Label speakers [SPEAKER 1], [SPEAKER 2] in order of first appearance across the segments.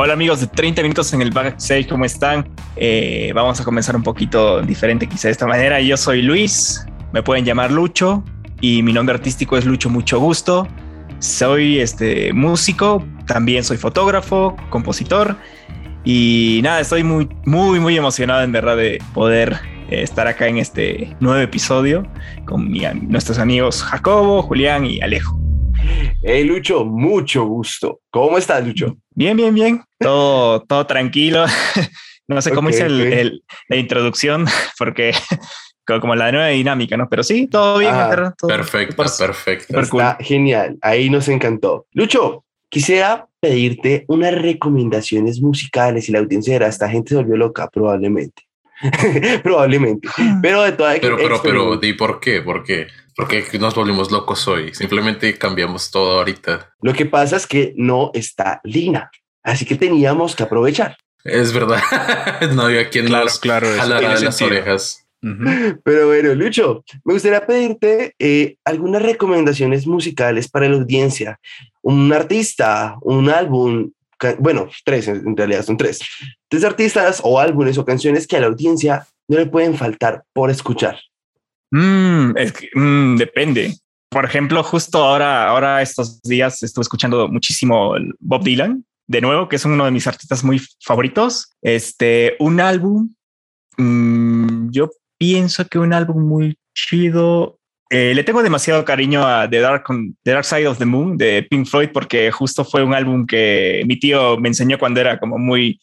[SPEAKER 1] Hola amigos de 30 minutos en el backstage, ¿cómo están? Eh, vamos a comenzar un poquito diferente quizá de esta manera. Yo soy Luis, me pueden llamar Lucho y mi nombre artístico es Lucho Mucho Gusto. Soy este músico, también soy fotógrafo, compositor y nada, estoy muy muy muy emocionado en verdad de poder eh, estar acá en este nuevo episodio con nuestros amigos Jacobo, Julián y Alejo.
[SPEAKER 2] Hey Lucho, mucho gusto. ¿Cómo estás, Lucho?
[SPEAKER 1] Bien, bien, bien. Todo, todo tranquilo. No sé cómo hice el, la introducción, porque como la nueva dinámica, ¿no? Pero sí, todo bien.
[SPEAKER 2] Ah,
[SPEAKER 3] perfecto, perfecto.
[SPEAKER 2] Está genial. Ahí nos encantó. Lucho, quisiera pedirte unas recomendaciones musicales y la audiencia de esta gente se volvió loca, probablemente. probablemente. Pero de todas
[SPEAKER 3] Pero, pero, pero, ¿y por qué? ¿Por qué? Porque nos volvimos locos hoy. Simplemente cambiamos todo ahorita.
[SPEAKER 2] Lo que pasa es que no está Lina. Así que teníamos que aprovechar.
[SPEAKER 3] Es verdad. no había quien claro, nos claro, jalara de las orejas.
[SPEAKER 2] Pero bueno, Lucho, me gustaría pedirte eh, algunas recomendaciones musicales para la audiencia. Un artista, un álbum, bueno, tres en realidad son tres. Tres artistas o álbumes o canciones que a la audiencia no le pueden faltar por escuchar.
[SPEAKER 1] Mm, mm, depende. Por ejemplo, justo ahora, ahora estos días estuve escuchando muchísimo Bob Dylan, de nuevo, que es uno de mis artistas muy favoritos. Este, un álbum, mm, yo pienso que un álbum muy chido. Eh, le tengo demasiado cariño a The Dark, The Dark Side of the Moon de Pink Floyd porque justo fue un álbum que mi tío me enseñó cuando era como muy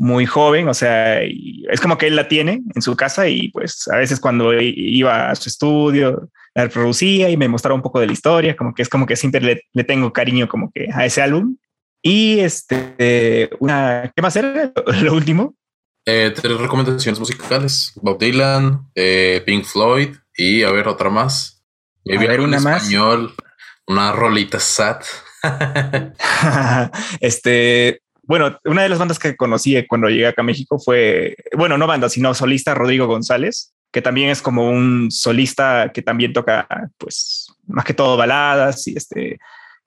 [SPEAKER 1] muy joven, o sea, es como que él la tiene en su casa y pues a veces cuando iba a su estudio la reproducía y me mostraba un poco de la historia, como que es como que siempre le, tengo cariño como que a ese álbum. Y este, una, ¿qué más era lo último?
[SPEAKER 3] Eh, tres recomendaciones musicales, Bob Dylan, eh, Pink Floyd y a ver otra más.
[SPEAKER 1] a ver una más.
[SPEAKER 3] Español, una rolita sad.
[SPEAKER 1] este, bueno, una de las bandas que conocí cuando llegué acá a México fue, bueno, no banda, sino solista Rodrigo González, que también es como un solista que también toca, pues, más que todo baladas y este,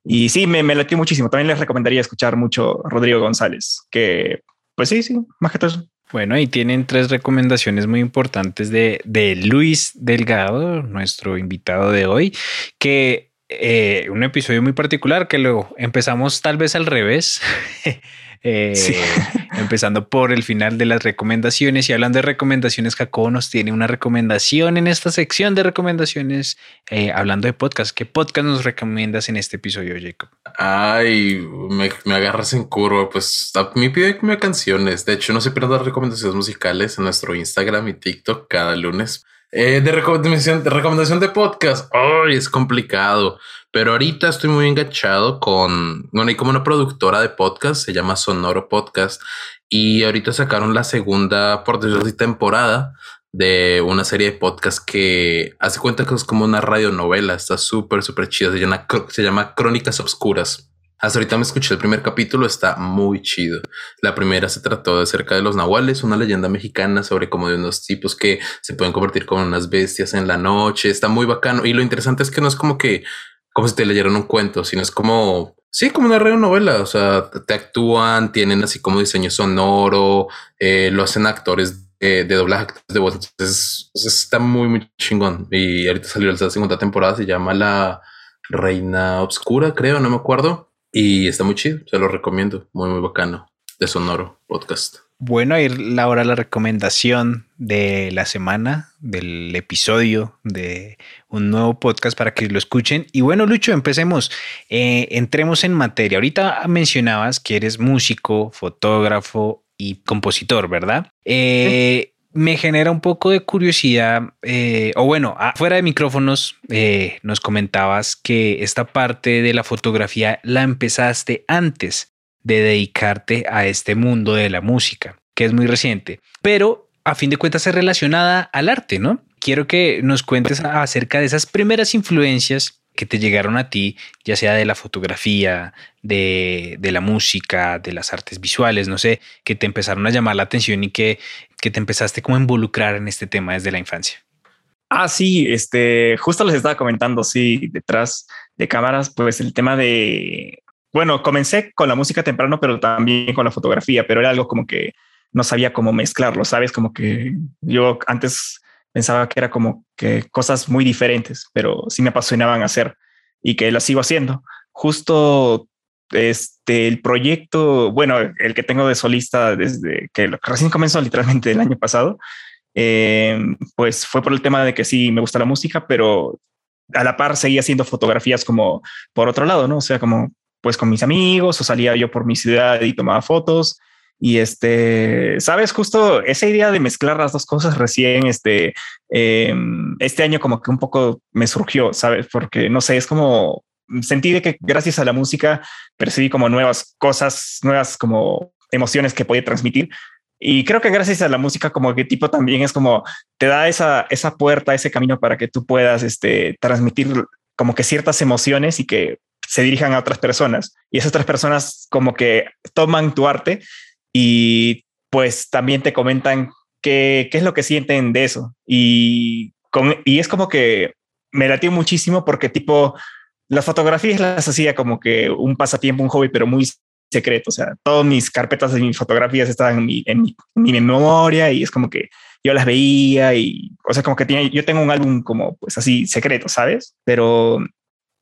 [SPEAKER 1] y sí, me, me latió muchísimo. También les recomendaría escuchar mucho Rodrigo González, que, pues sí, sí, más que todo.
[SPEAKER 4] Bueno, y tienen tres recomendaciones muy importantes de, de Luis Delgado, nuestro invitado de hoy, que eh, un episodio muy particular que luego empezamos tal vez al revés. Eh, empezando por el final de las recomendaciones y hablando de recomendaciones, Jacobo nos tiene una recomendación en esta sección de recomendaciones, eh, hablando de podcast. ¿Qué podcast nos recomiendas en este episodio, Jacob?
[SPEAKER 3] Ay, me, agarras en curva. Pues a mí pide canciones. De hecho, no se pierdan recomendaciones musicales en nuestro Instagram y TikTok cada lunes. Eh, de, recomendación, de recomendación de podcast. Ay, es complicado. Pero ahorita estoy muy enganchado con, bueno, hay como una productora de podcast, se llama Sonoro Podcast, y ahorita sacaron la segunda, por decirlo temporada de una serie de podcast que hace cuenta que es como una radionovela, está súper, súper chida, se llama, se llama Crónicas Obscuras. Hasta ahorita me escuché el primer capítulo, está muy chido. La primera se trató de acerca de los nahuales, una leyenda mexicana sobre como de unos tipos que se pueden convertir como unas bestias en la noche. Está muy bacano. Y lo interesante es que no es como que como si te leyeran un cuento, sino es como, sí, como una novela. O sea, te actúan, tienen así como diseño sonoro, eh, lo hacen actores de doblaje de voz. Entonces, está muy, muy chingón. Y ahorita salió la segunda temporada, se llama La Reina Obscura, creo, no me acuerdo. Y está muy chido, se lo recomiendo. Muy, muy bacano. De Sonoro Podcast.
[SPEAKER 4] Bueno, ir la hora la recomendación de la semana, del episodio de un nuevo podcast para que lo escuchen. Y bueno, Lucho, empecemos. Eh, entremos en materia. Ahorita mencionabas que eres músico, fotógrafo y compositor, ¿verdad? Eh, me genera un poco de curiosidad, eh, o bueno, fuera de micrófonos, nos comentabas que esta parte de la fotografía la empezaste antes de dedicarte a este mundo de la música, que es muy reciente. Pero a fin de cuentas es relacionada al arte, ¿no? Quiero que nos cuentes acerca de esas primeras influencias que te llegaron a ti, ya sea de la fotografía, de, la música, de las artes visuales, no sé, que te empezaron a llamar la atención y que, que te empezaste como a involucrar en este tema desde la infancia.
[SPEAKER 1] Ah, sí, este, justo les estaba comentando, sí, detrás de cámaras, pues el tema de, bueno, comencé con la música temprano, pero también con la fotografía, pero era algo como que no sabía cómo mezclarlo, ¿sabes? Como que yo antes pensaba que era como que cosas muy diferentes, pero sí me apasionaban hacer y que las sigo haciendo. Justo este, el proyecto, bueno, el que tengo de solista desde que recién comenzó literalmente el año pasado, eh, pues fue por el tema de que sí me gusta la música, pero a la par seguía haciendo fotografías como por otro lado, ¿no? Sea, como pues con mis amigos o salía yo por mi ciudad y tomaba fotos. Y este, sabes, justo esa idea de mezclar las dos cosas recién, este, em, este año como que un poco me surgió, sabes, porque no sé, es como sentí de que gracias a la música percibí como nuevas cosas, nuevas como emociones que podía transmitir. Y creo que gracias a la música como que tipo también es como te da esa, esa puerta, ese camino para que tú puedas este, transmitir como que ciertas emociones y que se dirijan a otras personas. Y esas otras personas como que toman tu arte y pues también te comentan qué, qué es lo que sienten de eso. Y, con, y es como que me latió muchísimo porque tipo las fotografías las hacía como que un pasatiempo, un hobby, pero muy secreto. O sea, todas mis carpetas de mis fotografías estaban en mi, en mi, memoria y es como que yo las veía y, o sea, como que tenía, yo tengo un álbum como pues así secreto, ¿sabes? Pero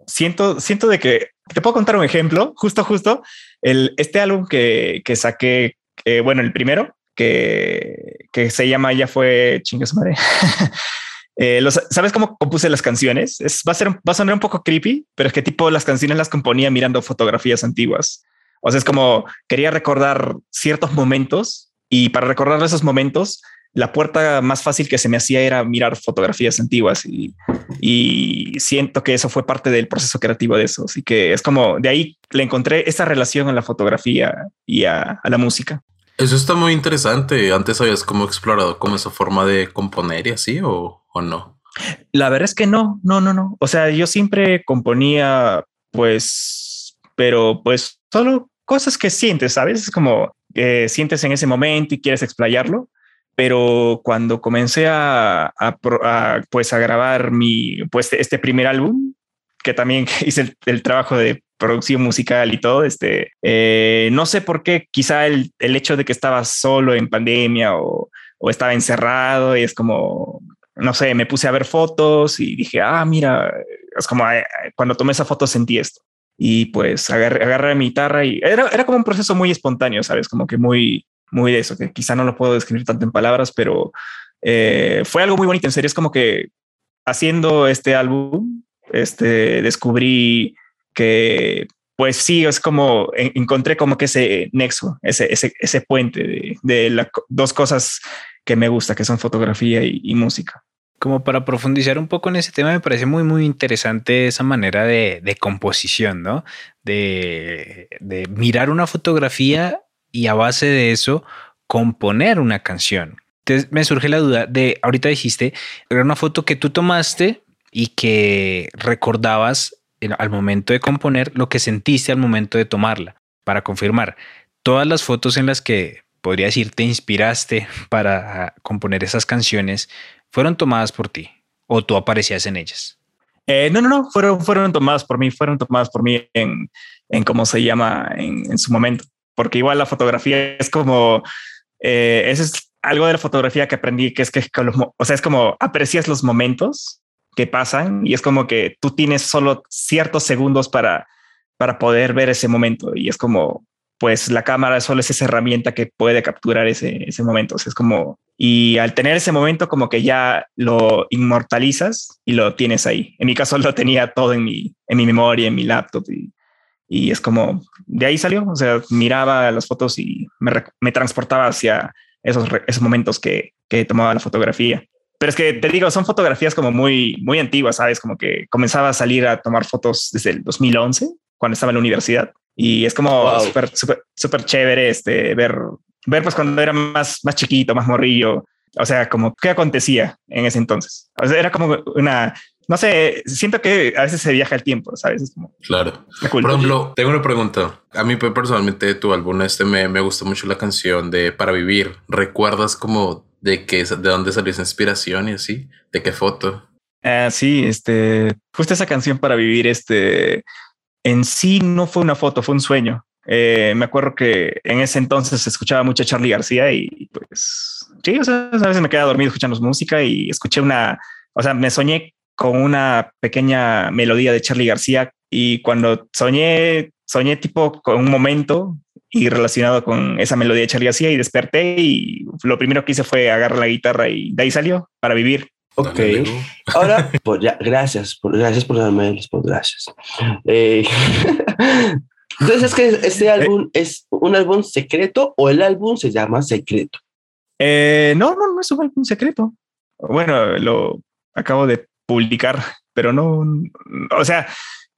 [SPEAKER 1] siento, siento de que te puedo contar un ejemplo, justo, justo, el, este álbum que, que saqué, eh, bueno, el primero, que, que se llama Ya fue chingue su madre. Eh, ¿Sabes cómo compuse las canciones? Es, va, a ser, va a sonar un poco creepy, pero es que tipo las canciones las componía mirando fotografías antiguas. O sea, es como quería recordar ciertos momentos y para recordar esos momentos, la puerta más fácil que se me hacía era mirar fotografías antiguas y, siento que eso fue parte del proceso creativo de eso. Así que es como de ahí le encontré esa relación a la fotografía y a, la música.
[SPEAKER 3] Eso está muy interesante. Antes habías como explorado como esa forma de componer y así o, o no.
[SPEAKER 1] La verdad es que no, no, no, no. O sea, yo siempre componía pues, pero pues solo cosas que sientes, ¿sabes? Es como que sientes en ese momento y quieres explayarlo. Pero cuando comencé a, pues a grabar mi, pues este primer álbum, que también hice el, trabajo de producción musical y todo, este, eh, no sé por qué, quizá el, el, hecho de que estaba solo en pandemia o, o estaba encerrado y es como, no sé, me puse a ver fotos y dije, ah, mira, es como cuando tomé esa foto sentí esto y pues agarré, mi guitarra y era, era como un proceso muy espontáneo, ¿sabes? Como que muy, muy de eso, que quizá no lo puedo describir tanto en palabras, pero eh, fue algo muy bonito. En serio, es como que haciendo este álbum, este, descubrí que, pues sí, es como encontré como que ese nexo, ese, ese, ese puente de, de las dos cosas que me gusta, que son fotografía y música
[SPEAKER 4] como para profundizar un poco en ese tema, me parece muy, muy interesante esa manera de, composición, ¿no? De, mirar una fotografía y a base de eso componer una canción. Entonces me surge la duda de, ahorita dijiste, era una foto que tú tomaste y que recordabas al momento de componer lo que sentiste al momento de tomarla. Para confirmar, todas las fotos en las que podría decir te inspiraste para componer esas canciones fueron tomadas por ti o tú aparecías en ellas?
[SPEAKER 1] Eh, no, no, no, fueron, fueron tomadas por mí, fueron tomadas por mí en, en cómo se llama en, su momento, porque igual la fotografía es como, eh, es algo de la fotografía que aprendí, que es que, o sea, es como aprecias los momentos que pasan y es como que tú tienes solo ciertos segundos para, para poder ver ese momento y es como, pues la cámara solo es esa herramienta que puede capturar ese, ese momento. O sea, es como, y al tener ese momento como que ya lo inmortalizas y lo tienes ahí. En mi caso lo tenía todo en mi, en mi memoria, en mi laptop y, y es como, de ahí salió, o sea, miraba las fotos y me, me transportaba hacia esos, esos momentos que, que tomaba la fotografía. Pero es que te digo, son fotografías como muy, muy antiguas, ¿sabes? Como que comenzaba a salir a tomar fotos desde el 2011, cuando estaba en la universidad. Y es como súper, súper, súper chévere este, ver, ver pues cuando era más, más chiquito, más morrillo, O sea, como qué acontecía en ese entonces. O sea, era como una, no sé, siento que a veces se viaja el tiempo, ¿sabes? como,
[SPEAKER 3] claro. Por ejemplo, tengo una pregunta. A mí personalmente tu álbum este me, me gustó mucho la canción de Para Vivir. ¿Recuerdas como de qué, de dónde salió esa inspiración y así? ¿De qué foto?
[SPEAKER 1] Ah, sí, este, justo esa canción Para Vivir, este, en sí no fue una foto, fue un sueño. Eh, me acuerdo que en ese entonces escuchaba mucho Charlie García y pues sí, o a veces me quedaba dormido escuchando música y escuché una, o sea, me soñé con una pequeña melodía de Charlie García y cuando soñé, soñé tipo con un momento y relacionado con esa melodía de Charlie García y desperté y lo primero que hice fue agarrar la guitarra y de ahí salió para vivir.
[SPEAKER 2] Ok. Ahora, pues ya, gracias, por, gracias por darme los gracias. Eh, entonces, ¿es que este eh. álbum es un álbum secreto o el álbum se llama secreto?
[SPEAKER 1] Eh, no, no, no es un álbum secreto. Bueno, lo acabo de publicar, pero no, o sea,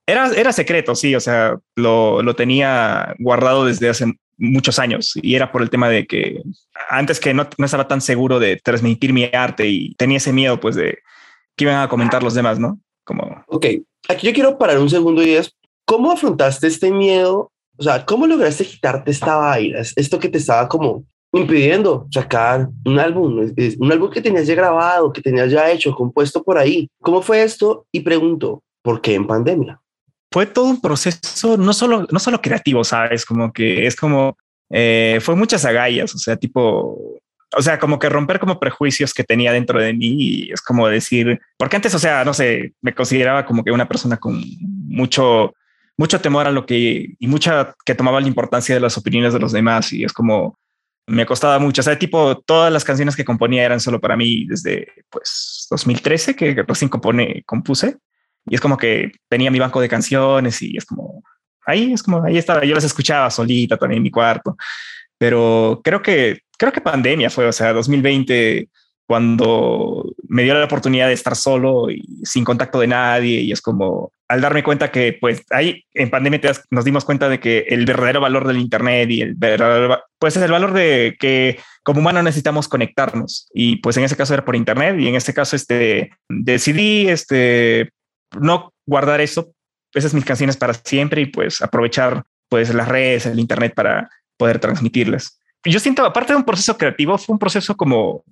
[SPEAKER 1] era, era secreto, sí, o sea, lo, lo tenía guardado desde hace muchos años y era por el tema de que antes que no, no, estaba tan seguro de transmitir mi arte y tenía ese miedo pues de que iban a comentar los demás, ¿no? Como...
[SPEAKER 2] Ok, aquí yo quiero parar un segundo y es, ¿cómo afrontaste este miedo? O sea, ¿cómo lograste quitarte esta vaina? Esto que te estaba como impidiendo sacar un álbum, un álbum que tenías ya grabado, que tenías ya hecho, compuesto por ahí. ¿Cómo fue esto? Y pregunto, ¿por qué en pandemia?
[SPEAKER 1] Fue todo un proceso, no solo, no solo creativo, sabes, como que es como, eh, fue muchas agallas, o sea, tipo, o sea, como que romper como prejuicios que tenía dentro de mí y es como decir, porque antes, o sea, no sé, me consideraba como que una persona con mucho, mucho temor a lo que y mucha que tomaba la importancia de las opiniones de los demás y es como me costaba mucho. O sea, tipo, todas las canciones que componía eran solo para mí desde pues 2013 que recién compone, compuse. Y es como que tenía mi banco de canciones y es como ahí es como ahí estaba. Yo las escuchaba solita también en mi cuarto, pero creo que creo que pandemia fue, o sea, 2020 cuando me dio la oportunidad de estar solo y sin contacto de nadie y es como al darme cuenta que pues ahí en pandemia nos dimos cuenta de que el verdadero valor del internet y el verdadero pues es el valor de que como humano necesitamos conectarnos y pues en ese caso era por internet y en este caso este decidí este no guardar eso esas mis canciones para siempre y pues aprovechar pues las redes el internet para poder transmitirlas yo siento aparte de un proceso creativo fue un proceso como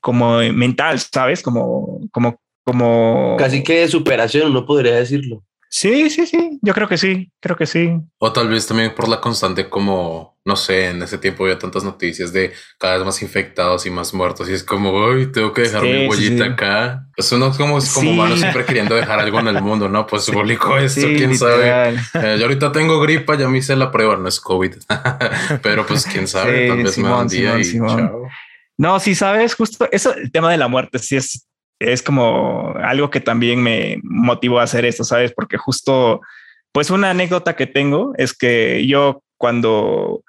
[SPEAKER 1] como mental, ¿sabes? Como, como, como...
[SPEAKER 2] Casi que de superación, no podría decirlo.
[SPEAKER 1] Sí, sí, sí, yo creo que sí, creo que sí.
[SPEAKER 3] O tal vez también por la constante como, no sé, en ese tiempo había tantas noticias de cada vez más infectados y más muertos y es como, hoy tengo que dejar mi huellita acá. Pues uno como, es como humano siempre queriendo dejar algo en el mundo, ¿no? Pues publicó esto, quién sabe. Eh, yo ahorita tengo gripa, ya me hice la prueba, no es COVID, pero pues quién sabe, tal vez me da un día y chao.
[SPEAKER 1] No, sí, sabes, justo eso, el tema de la muerte, sí es, es como algo que también me motivó a hacer esto, sabes, porque justo, pues una anécdota que tengo es que yo cuando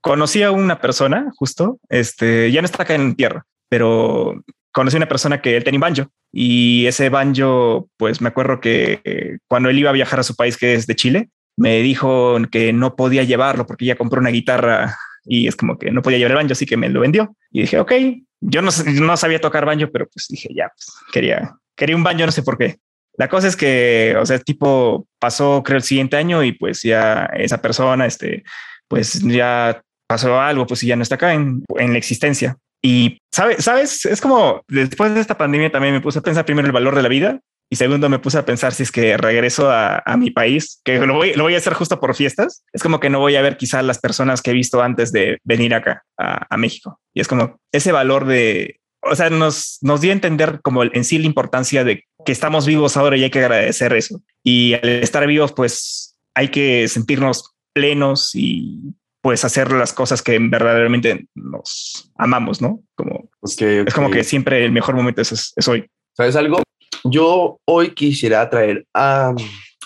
[SPEAKER 1] conocí a una persona, justo, este, ya no está acá en tierra, pero conocí a una persona que él tenía banjo y ese banjo, pues me acuerdo que cuando él iba a viajar a su país, que es de Chile, me dijo que no podía llevarlo porque ya compró una guitarra y es como que no podía llevar el banjo, así que me lo vendió. Y dije, ok, yo no, no sabía tocar banjo, pero pues dije, ya, pues, quería, quería un banjo, no sé por qué. La cosa es que, o sea, tipo pasó, creo, el siguiente año y pues ya esa persona, este, pues ya pasó algo, pues ya no está acá en, en la existencia. Y sabes, sabes, es como después de esta pandemia también me puse a pensar primero el valor de la vida y segundo, me puse a pensar si es que regreso a, mi país, que lo voy, lo voy, a hacer justo por fiestas. Es como que no voy a ver quizás las personas que he visto antes de venir acá a, México. Y es como ese valor de, o sea, nos, nos dio a entender como en sí la importancia de que estamos vivos ahora y hay que agradecer eso. Y al estar vivos, pues hay que sentirnos plenos y pues hacer las cosas que verdaderamente nos amamos, ¿no? Como es como que siempre el mejor momento es, es hoy.
[SPEAKER 2] ¿Sabes algo? Yo hoy quisiera traer a,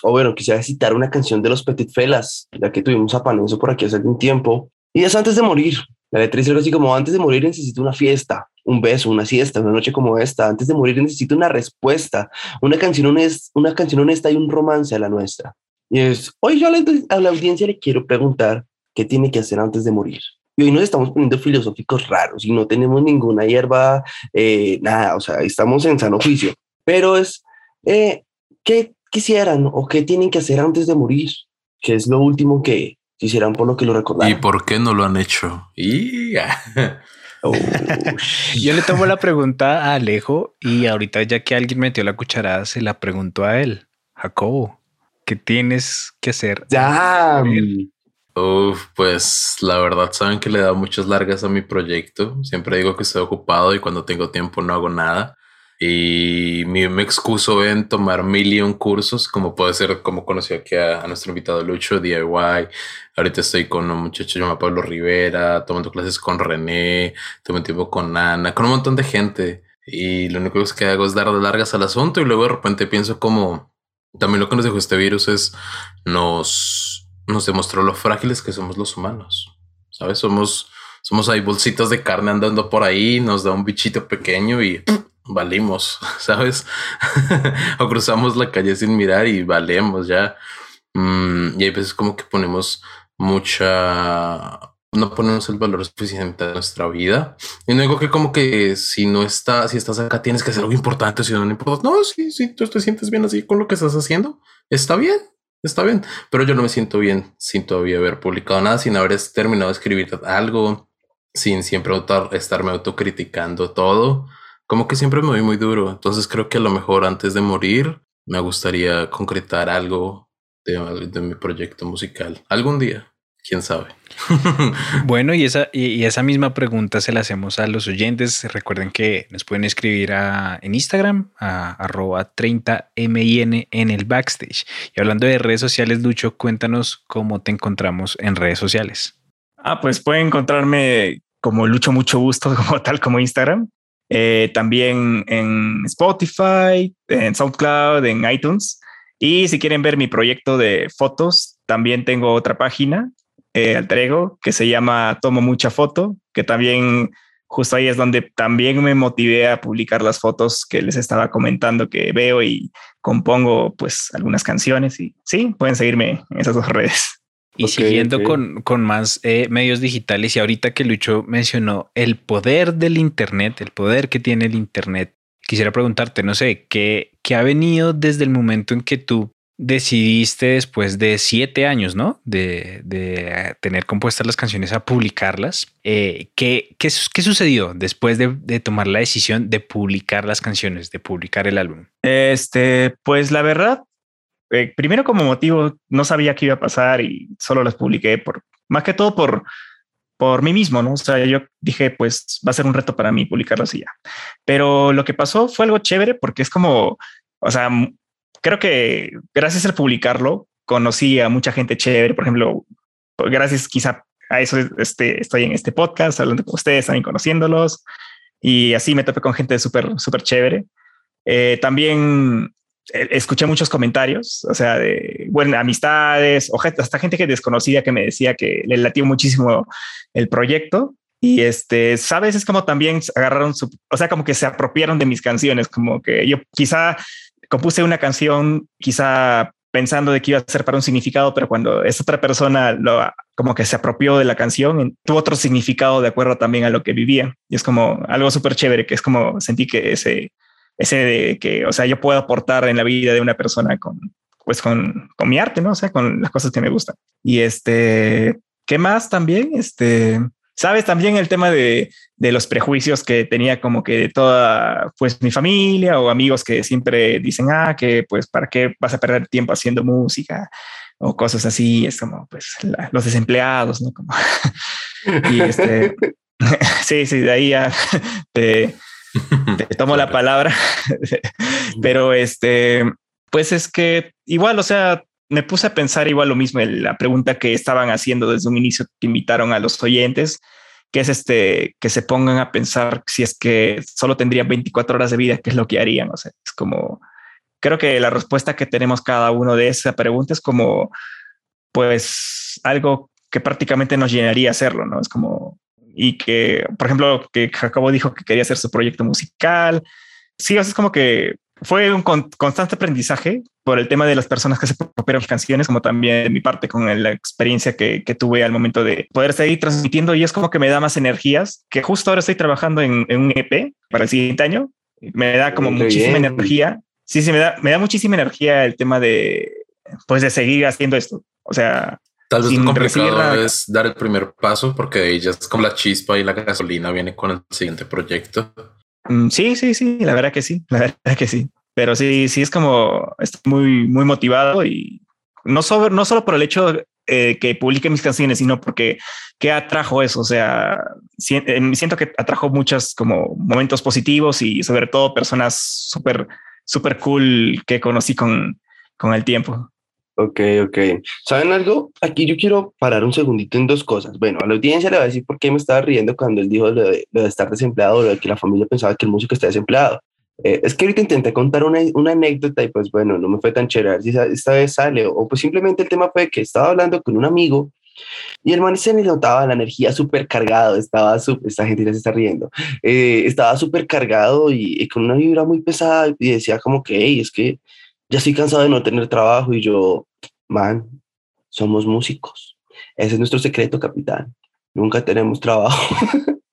[SPEAKER 2] o bueno, quisiera citar una canción de los Petit Felas, ya que tuvimos a Panenzo por aquí hace algún tiempo, y es antes de morir. La letra dice algo así como, antes de morir necesito una fiesta, un beso, una siesta, una noche como esta. Antes de morir necesito una respuesta, una canción honesta, una canción honesta y un romance a la nuestra. Y es, hoy yo a la, a la audiencia le quiero preguntar qué tiene que hacer antes de morir. Y hoy nos estamos poniendo filosóficos raros y no tenemos ninguna hierba, eh, nada, o sea, estamos en sano juicio. Pero es, eh, ¿qué quisieran o qué tienen que hacer antes de morir? Que es lo último que quisieran por lo que lo recordaran.
[SPEAKER 3] ¿Y por qué no lo han hecho? Y
[SPEAKER 4] Yo le tomo la pregunta a Alejo y ahorita ya que alguien metió la cucharada, se la pregunto a él. Jacobo, ¿qué tienes que hacer?
[SPEAKER 2] Ya.
[SPEAKER 3] Uf, pues la verdad saben que le he dado muchas largas a mi proyecto. Siempre digo que estoy ocupado y cuando tengo tiempo no hago nada. Y me, me excuso en tomar mil y un cursos, como puede ser, como conocí aquí a, nuestro invitado Lucho, DIY. Ahorita estoy con un muchacho llamado Pablo Rivera, tomando clases con René, tomo tiempo con Ana, con un montón de gente. Y lo único que hago es dar largas al asunto y luego de repente pienso como también lo que nos dejó este virus es nos nos demostró lo frágiles que somos los humanos. ¿Sabes? Somos, somos ahí bolsitas de carne andando por ahí, nos da un bichito pequeño y valimos, ¿sabes? o cruzamos la calle sin mirar y valemos ya. Mm, y hay veces como que ponemos mucha no ponemos el valor suficiente a nuestra vida. Y no digo que como que si no estás, si estás acá tienes que hacer algo importante, si no, no importa. No, sí, sí, tú te sientes bien así con lo que estás haciendo. Está bien, está bien, pero yo no me siento bien sin todavía haber publicado nada, sin haber terminado de escribir algo, sin siempre estarme autocriticando todo. Como que siempre me voy muy duro. Entonces creo que a lo mejor antes de morir me gustaría concretar algo de mi proyecto musical algún día quién sabe.
[SPEAKER 4] bueno, y esa, y, esa misma pregunta se la hacemos a los oyentes. Recuerden que nos pueden escribir a, en Instagram a arroba 30min en el backstage. Y hablando de redes sociales, Lucho, cuéntanos cómo te encontramos en redes sociales.
[SPEAKER 1] Ah, pues pueden encontrarme como Lucho Mucho Gusto, como tal como Instagram. Eh, también en Spotify, en SoundCloud, en iTunes. Y si quieren ver mi proyecto de fotos, también tengo otra página eh, que se llama Tomo Mucha Foto, que también justo ahí es donde también me motivé a publicar las fotos que les estaba comentando que veo y compongo pues algunas canciones y sí, pueden seguirme en esas dos redes.
[SPEAKER 4] Y siguiendo Con, con, más eh, medios digitales y ahorita que Lucho mencionó el poder del Internet, el poder que tiene el Internet, quisiera preguntarte, no sé, ¿qué, qué ha venido desde el momento en que tú decidiste después de siete años, ¿no? De, de tener compuestas las canciones a publicarlas. Eh, ¿qué, qué, sucedió después de, de, tomar la decisión de publicar las canciones, de publicar el álbum?
[SPEAKER 1] Este, pues la verdad, eh, primero como motivo, no sabía qué iba a pasar y solo las publiqué por, más que todo por, por mí mismo, ¿no? O sea, yo dije, pues va a ser un reto para mí publicarlas y ya. Pero lo que pasó fue algo chévere porque es como, o sea, creo que gracias al publicarlo conocí a mucha gente chévere. Por ejemplo, gracias quizá a eso este, estoy en este podcast hablando con ustedes, también conociéndolos y así me topé con gente súper, súper chévere. Eh, también escuché muchos comentarios, o sea, de buenas amistades hasta gente que desconocida que me decía que le latió muchísimo el proyecto. Y este, sabes, es como también agarraron su, o sea, como que se apropiaron de mis canciones, como que yo quizá compuse una canción quizá pensando de que iba a ser para un significado, pero cuando esa otra persona lo como que se apropió de la canción, tuvo otro significado de acuerdo también a lo que vivía. Y es como algo súper chévere, que es como sentí que ese, ese de que, o sea, yo puedo aportar en la vida de una persona con, pues con, con mi arte, ¿no? O sea, con las cosas que me gustan. Y este, ¿qué más también? Este, Sabes también el tema de, de, los prejuicios que tenía como que de toda pues mi familia o amigos que siempre dicen, ah, que pues para qué vas a perder tiempo haciendo música o cosas así. Es como pues los desempleados, ¿no? Como y este, sí, sí, de ahí ya te, te tomo la palabra, pero este, pues es que igual, o sea, me puse a pensar igual lo mismo en la pregunta que estaban haciendo desde un inicio que invitaron a los oyentes, que es este, que se pongan a pensar si es que solo tendrían 24 horas de vida, qué es lo que harían. O sea, es como, creo que la respuesta que tenemos cada uno de esa pregunta es como, pues, algo que prácticamente nos llenaría hacerlo, ¿no? Es como, y que, por ejemplo, que Jacobo dijo que quería hacer su proyecto musical. Sí, es como que fue un constante aprendizaje por el tema de las personas que se copiaron canciones, como también de mi parte con la experiencia que, tuve al momento de poder seguir transmitiendo y es como que me da más energías, que justo ahora estoy trabajando en, un EP para el siguiente año, me da como muchísima energía. Sí, sí, me da, me da muchísima energía el tema de, pues, de seguir haciendo esto. O sea,
[SPEAKER 3] Tal vez lo complicado es dar el primer paso porque ella es como la chispa y la gasolina viene con el siguiente proyecto.
[SPEAKER 1] Mm, sí, sí, sí, la verdad que sí, la verdad que sí. Pero sí, sí es como estoy muy, muy motivado y no, sobre, no solo por el hecho eh, que publique mis canciones, sino porque que atrajo eso. O sea, eh, siento que atrajo muchos como momentos positivos y sobre todo personas súper, súper cool que conocí con, con el tiempo.
[SPEAKER 2] Ok, ok. ¿Saben algo? Aquí yo quiero parar un segundito en dos cosas. Bueno, a la audiencia le voy a decir por qué me estaba riendo cuando él dijo lo de, estar desempleado, lo de que la familia pensaba que el músico está desempleado. Eh, es que ahorita intenté contar una, una, anécdota y pues bueno, no me fue tan chévere, si esta vez sale, o, pues simplemente el tema fue que estaba hablando con un amigo y el man se me notaba la energía súper cargado, estaba súper, esta gente ya se está riendo, eh, estaba súper cargado y, y, con una vibra muy pesada y decía como que, hey, es que ya estoy cansado de no tener trabajo y yo, man, somos músicos. Ese es nuestro secreto, capitán. Nunca tenemos trabajo.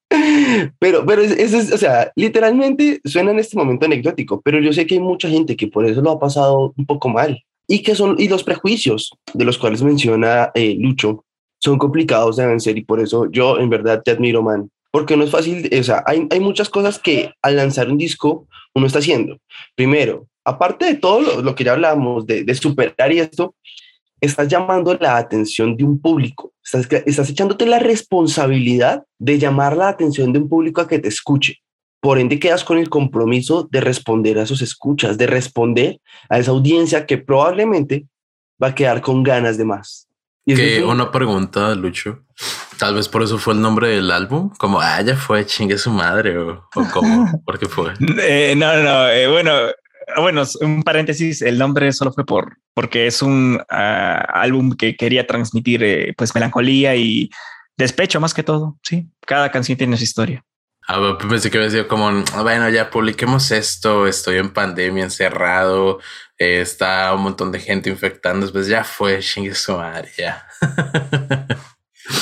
[SPEAKER 2] pero, pero eso es, o sea, literalmente suena en este momento anecdótico, pero yo sé que hay mucha gente que por eso lo ha pasado un poco mal. Y que son, y los prejuicios de los cuales menciona eh, Lucho son complicados de vencer y por eso yo en verdad te admiro, man. Porque no es fácil, o sea, hay, hay muchas cosas que al lanzar un disco uno está haciendo. Primero, aparte de todo lo, que ya hablamos de, de, superar y esto, estás llamando la atención de un público, estás, estás echándote la responsabilidad de llamar la atención de un público a que te escuche. Por ende, quedas con el compromiso de responder a esos escuchas, de responder a esa audiencia que probablemente va a quedar con ganas de más.
[SPEAKER 3] Y que una pregunta, Lucho. Tal vez por eso fue el nombre del álbum, como ah, ya fue chingue su madre o, o cómo, por qué fue.
[SPEAKER 1] Eh, no, no, eh, bueno, bueno, un paréntesis, el nombre solo fue por porque es un ah, álbum que quería transmitir eh, pues melancolía y despecho más que todo. Sí, cada canción tiene su historia.
[SPEAKER 3] Ah, pensé que había sido como, bueno, ya publiquemos esto, estoy en pandemia, encerrado, eh, está un montón de gente infectando, pues ya fue, chingue su madre, ya.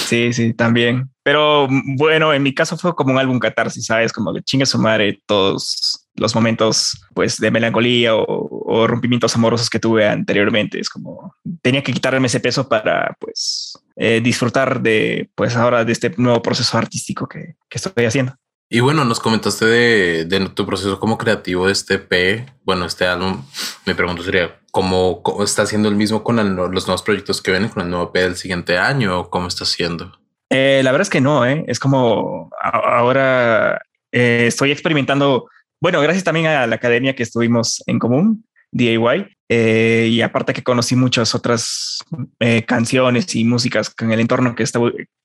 [SPEAKER 1] Sí, sí, también. Pero bueno, en mi caso fue como un álbum catarsis, ¿sabes? Como que chingue su madre todos los momentos pues de melancolía o, rompimientos amorosos que tuve anteriormente. Es como tenía que quitarme ese peso para pues eh, disfrutar de pues ahora de este nuevo proceso artístico que, que estoy haciendo.
[SPEAKER 3] Y bueno, nos comentaste de, de, tu proceso como creativo de este P. Bueno, este álbum, mi pregunta sería, ¿cómo, está haciendo el mismo con los nuevos proyectos que vienen con el nuevo P del siguiente año? ¿O ¿Cómo está haciendo?
[SPEAKER 1] Eh, la verdad es que no, ¿eh? es como ahora eh, estoy experimentando bueno, gracias también a la academia que estuvimos en común, DIY, eh, y aparte que conocí muchas otras eh, canciones y músicas con el entorno que está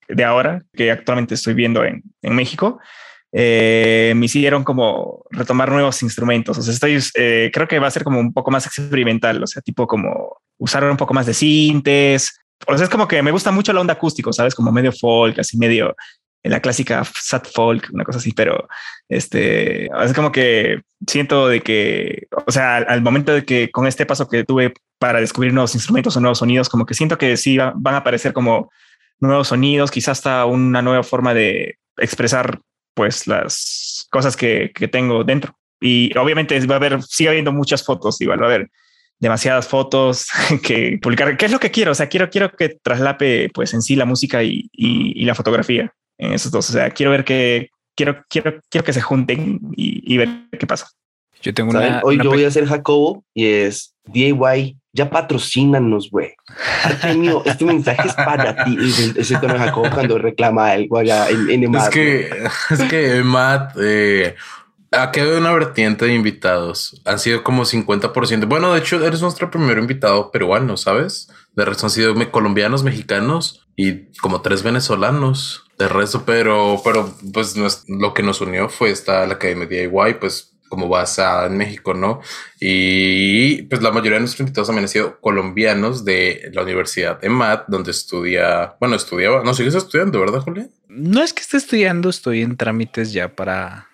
[SPEAKER 1] de ahora, que actualmente estoy viendo en, en México, eh, me hicieron como retomar nuevos instrumentos. O sea, estoy, creo que va a ser como un poco más experimental, o sea, tipo como usar un poco más de sintes. O sea, es como que me gusta mucho la onda acústico, ¿sabes? Como medio folk, así medio la clásica sad folk, una cosa así, pero este es como que siento de que, o sea, al, momento de que con este paso que tuve para descubrir nuevos instrumentos o nuevos sonidos, como que siento que sí van a aparecer como nuevos sonidos, quizás hasta una nueva forma de expresar pues las cosas que, que tengo dentro. Y obviamente va a haber, sigue habiendo muchas fotos, igual va a haber demasiadas fotos que publicar. ¿Qué es lo que quiero? O sea, quiero, quiero que traslape pues en sí la música y, y la fotografía en esos dos. O sea, quiero ver que quiero, quiero, quiero que se junten y, ver qué pasa.
[SPEAKER 4] Yo tengo una.
[SPEAKER 2] Hoy yo voy a hacer Jacobo y es DIY. Ya patrocínanos, güey. Artemio, este mensaje es para ti. Ese tono de Jacobo cuando reclama algo allá en, en
[SPEAKER 3] Es que, es que Matt, eh, ha quedado una vertiente de invitados. Han sido como 50%. Bueno, de hecho, eres nuestro primer invitado peruano, ¿sabes? De resto han sido colombianos, mexicanos y como tres venezolanos de resto, pero, pero pues lo que nos unió fue esta la Academia DIY, pues como basada en México, ¿no? Y pues la mayoría de nuestros invitados también han sido colombianos de la Universidad de MAT, donde estudia, bueno, estudiaba, no sigues estudiando, ¿verdad, Julián?
[SPEAKER 4] No es que esté estudiando, estoy en trámites ya para,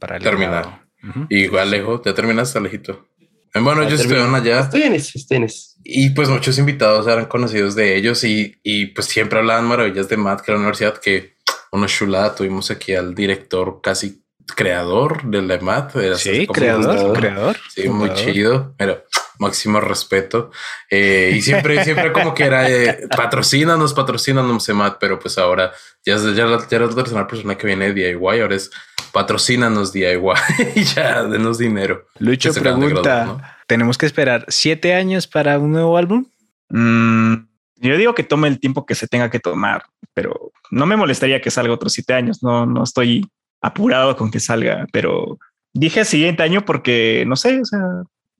[SPEAKER 4] para
[SPEAKER 3] terminar.
[SPEAKER 4] Ujú.
[SPEAKER 3] Igual, Alejo, ya terminaste, Alejito. Eh, Bueno,
[SPEAKER 2] Ya
[SPEAKER 3] ellos
[SPEAKER 2] terminé.
[SPEAKER 3] estuvieron allá
[SPEAKER 2] Estoy en eso, estoy en eso.
[SPEAKER 3] Y pues muchos invitados eran conocidos de ellos y, y pues siempre hablaban maravillas de Matt, que era la universidad que una chulada. Tuvimos aquí al director casi creador de la Matt.
[SPEAKER 4] Sí, creador, creador.
[SPEAKER 3] Sí, muy
[SPEAKER 4] fundador.
[SPEAKER 3] chido, pero máximo respeto. Eh, y siempre, siempre como que era eh, patrocínanos, patrocínanos, Matt, pero pues ahora ya, es- ya, ya la tercera persona que viene de DIY, ahora es patrocínanos DIY y ya denos dinero.
[SPEAKER 4] Lucho
[SPEAKER 3] de
[SPEAKER 4] pregunta. ¿Tenemos que esperar siete años para un nuevo álbum?
[SPEAKER 1] Mm, yo digo que tome el tiempo que se tenga que tomar, pero no me molestaría que salga otros siete años. No, no estoy apurado con que salga, pero dije siguiente año porque no sé, o sea,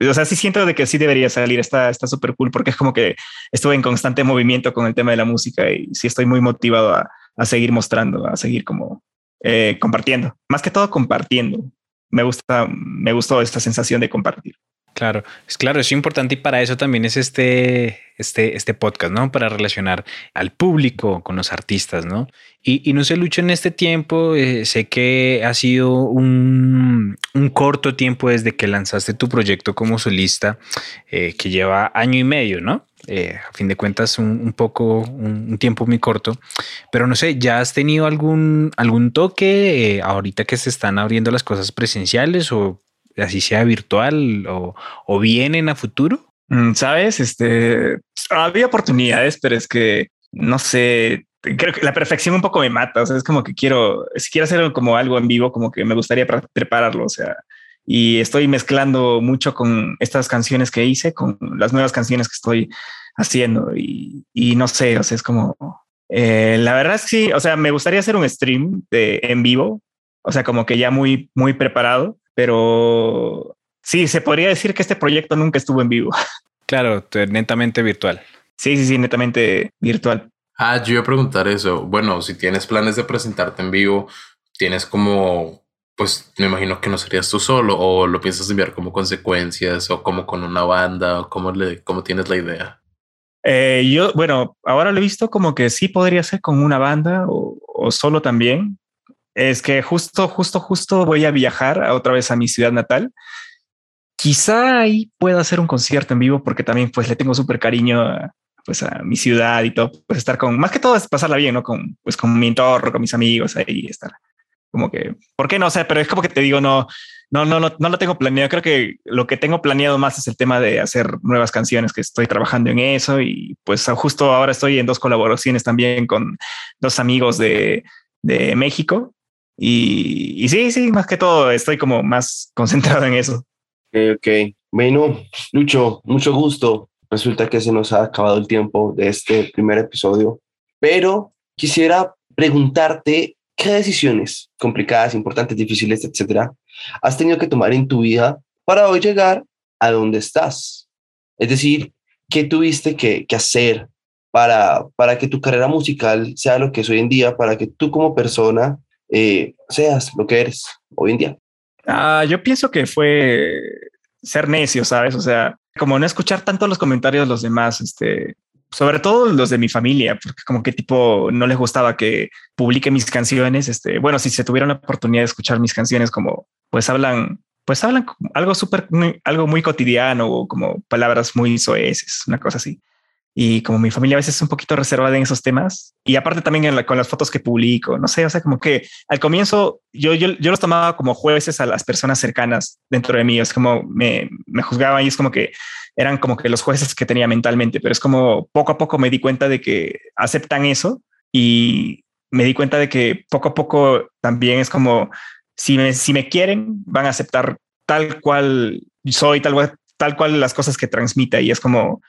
[SPEAKER 1] o sea, sí siento de que sí debería salir. Está, está súper cool porque es como que estuve en constante movimiento con el tema de la música y sí estoy muy motivado a, seguir mostrando, a seguir como eh, compartiendo, más que todo compartiendo. Me gusta, me gustó esta sensación de compartir.
[SPEAKER 4] Claro, es claro, es importante y para eso también es este, este, este podcast, ¿no? Para relacionar al público con los artistas, ¿no? Y, y no sé, Lucho, en este tiempo, eh, sé que ha sido un, un corto tiempo desde que lanzaste tu proyecto como solista, eh, que lleva año y medio, ¿no? Eh, a fin de cuentas, un, un poco, un, un tiempo muy corto, pero no sé, ¿ya has tenido algún, algún toque eh, ahorita que se están abriendo las cosas presenciales o así sea virtual o, o vienen a futuro?
[SPEAKER 1] Mm, Sabes, este había oportunidades, pero es que no sé. Creo que la perfección un poco me mata. O sea, es como que quiero, si quiero hacer como algo en vivo, como que me gustaría pre- prepararlo. O sea, y estoy mezclando mucho con estas canciones que hice, con las nuevas canciones que estoy haciendo. Y, y no sé, o sea, es como eh, la verdad es que sí. O sea, me gustaría hacer un stream de en vivo, o sea, como que ya muy, muy preparado, pero sí, se podría decir que este proyecto nunca estuvo en vivo.
[SPEAKER 4] Claro, te- netamente virtual.
[SPEAKER 1] Sí, sí, sí, netamente virtual.
[SPEAKER 3] Ah, yo iba a preguntar eso. Bueno, si tienes planes de presentarte en vivo, tienes como, pues me imagino que no serías tú solo o lo piensas enviar como consecuencias o como con una banda o cómo, le, cómo tienes la idea.
[SPEAKER 1] Eh, yo, bueno, ahora lo he visto como que sí podría ser con una banda o, o solo también. Es que justo, justo, justo voy a viajar a otra vez a mi ciudad natal. Quizá ahí pueda hacer un concierto en vivo porque también pues le tengo súper cariño a, pues a mi ciudad y todo, pues estar con, más que todo es pasarla bien, ¿no? Con, pues con mi entorno, con mis amigos ahí, estar como que, ¿por qué no? O sea, pero es como que te digo, no, no, no, no, no lo tengo planeado. Creo que lo que tengo planeado más es el tema de hacer nuevas canciones, que estoy trabajando en eso y pues justo ahora estoy en dos colaboraciones también con dos amigos de, de México. Y, y sí, sí, más que todo estoy como más concentrado en eso.
[SPEAKER 2] Ok, ok. Bueno, Lucho, mucho gusto. Resulta que se nos ha acabado el tiempo de este primer episodio, pero quisiera preguntarte qué decisiones complicadas, importantes, difíciles, etcétera, has tenido que tomar en tu vida para hoy llegar a donde estás. Es decir, qué tuviste que, que hacer para, para que tu carrera musical sea lo que es hoy en día, para que tú como persona eh, seas lo que eres hoy en día.
[SPEAKER 1] Ah, yo pienso que fue ser necio, ¿sabes? O sea, como no escuchar tanto los comentarios de los demás, este, sobre todo los de mi familia, porque como que tipo no les gustaba que publique mis canciones. Este, bueno, si se tuvieron la oportunidad de escuchar mis canciones, como pues hablan, pues hablan algo súper, algo muy cotidiano o como palabras muy soeces, una cosa así. Y como mi familia a veces es un poquito reservada en esos temas, y aparte también en la- con las fotos que publico, no sé, o sea, como que al comienzo yo, yo, yo los tomaba como jueces a las personas cercanas dentro de mí, es como me, me juzgaban y es como que eran como que los jueces que tenía mentalmente, pero es como poco a poco me di cuenta de que aceptan eso y me di cuenta de que poco a poco también es como si me, si me quieren, van a aceptar tal cual soy, tal, tal cual las cosas que transmita y es como,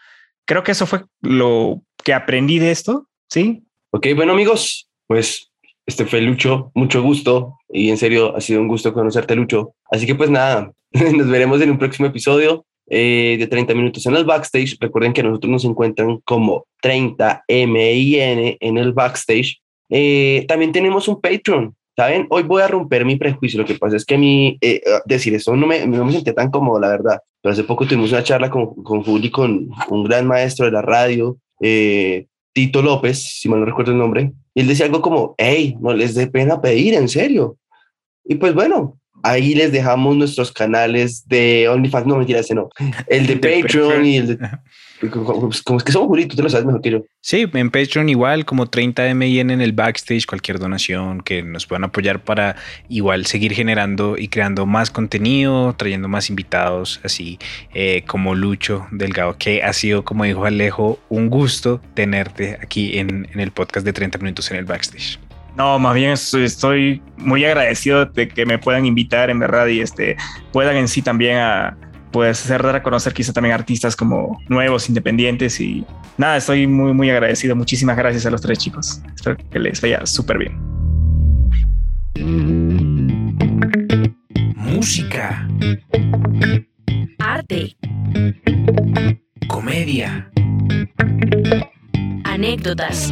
[SPEAKER 1] creo que eso fue lo que aprendí de esto, ¿sí?
[SPEAKER 2] Ok, bueno amigos, pues este fue Lucho, mucho gusto y en serio ha sido un gusto conocerte Lucho. Así que pues nada, nos veremos en un próximo episodio eh, de 30 minutos en el backstage. Recuerden que nosotros nos encuentran como 30MIN en el backstage. Eh, también tenemos un Patreon, ¿saben? Hoy voy a romper mi prejuicio. Lo que pasa es que a mí eh, decir eso no me, no me sentía tan cómodo, la verdad. Pero hace poco tuvimos una charla con, con Juli, con un gran maestro de la radio, eh, Tito López, si mal no recuerdo el nombre, y él decía algo como, hey, no les dé pena pedir, en serio. Y pues bueno, Ahí les dejamos nuestros canales de OnlyFans, no mentira, ese no, el de,
[SPEAKER 4] De
[SPEAKER 2] Patreon
[SPEAKER 4] Patreon.
[SPEAKER 2] y el de... Como, como es que somos juritos, tú lo sabes mejor que yo.
[SPEAKER 4] Sí, en Patreon igual, como 30 de MI en el backstage, cualquier donación que nos puedan apoyar para igual seguir generando y creando más contenido, trayendo más invitados, así eh, como Lucho Delgado, que ha sido, como dijo Alejo, un gusto tenerte aquí en, en el podcast de 30 minutos en el backstage.
[SPEAKER 1] No, más bien estoy- estoy muy agradecido de que me puedan invitar en verdad y este puedan en sí también a pues hacer dar a conocer quizá también artistas como nuevos, independientes y nada, estoy muy muy agradecido. Muchísimas gracias a los tres chicos. Espero que les vaya súper bien.
[SPEAKER 4] Música,
[SPEAKER 5] Arte,
[SPEAKER 4] comedia,
[SPEAKER 5] anécdotas,